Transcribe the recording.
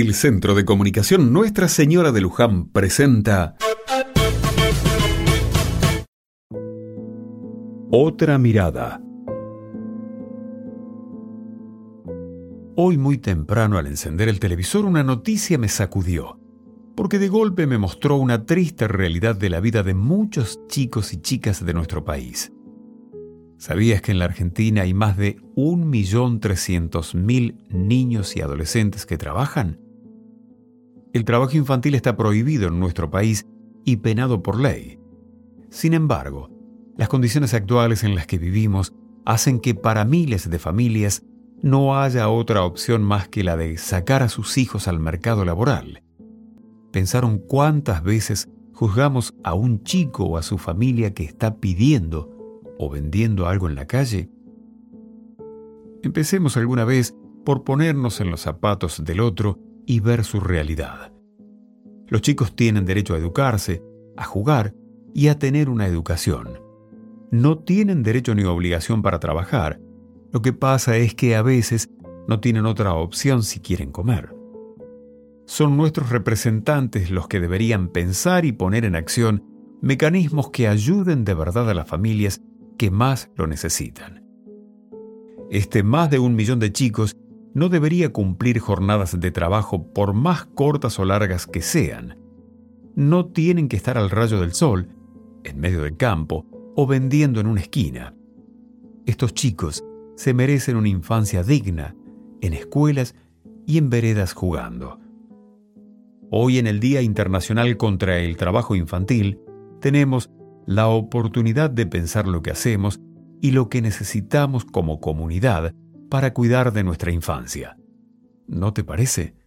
El Centro de Comunicación Nuestra Señora de Luján presenta Otra mirada. Hoy muy temprano al encender el televisor una noticia me sacudió, porque de golpe me mostró una triste realidad de la vida de muchos chicos y chicas de nuestro país. ¿Sabías que en la Argentina hay más de 1.300.000 niños y adolescentes que trabajan? El trabajo infantil está prohibido en nuestro país y penado por ley. Sin embargo, las condiciones actuales en las que vivimos hacen que para miles de familias no haya otra opción más que la de sacar a sus hijos al mercado laboral. ¿Pensaron cuántas veces juzgamos a un chico o a su familia que está pidiendo o vendiendo algo en la calle? Empecemos alguna vez por ponernos en los zapatos del otro y ver su realidad. Los chicos tienen derecho a educarse, a jugar y a tener una educación. No tienen derecho ni obligación para trabajar. Lo que pasa es que a veces no tienen otra opción si quieren comer. Son nuestros representantes los que deberían pensar y poner en acción mecanismos que ayuden de verdad a las familias que más lo necesitan. Este más de un millón de chicos no debería cumplir jornadas de trabajo por más cortas o largas que sean. No tienen que estar al rayo del sol, en medio del campo o vendiendo en una esquina. Estos chicos se merecen una infancia digna, en escuelas y en veredas jugando. Hoy en el Día Internacional contra el Trabajo Infantil, tenemos la oportunidad de pensar lo que hacemos y lo que necesitamos como comunidad para cuidar de nuestra infancia. ¿No te parece?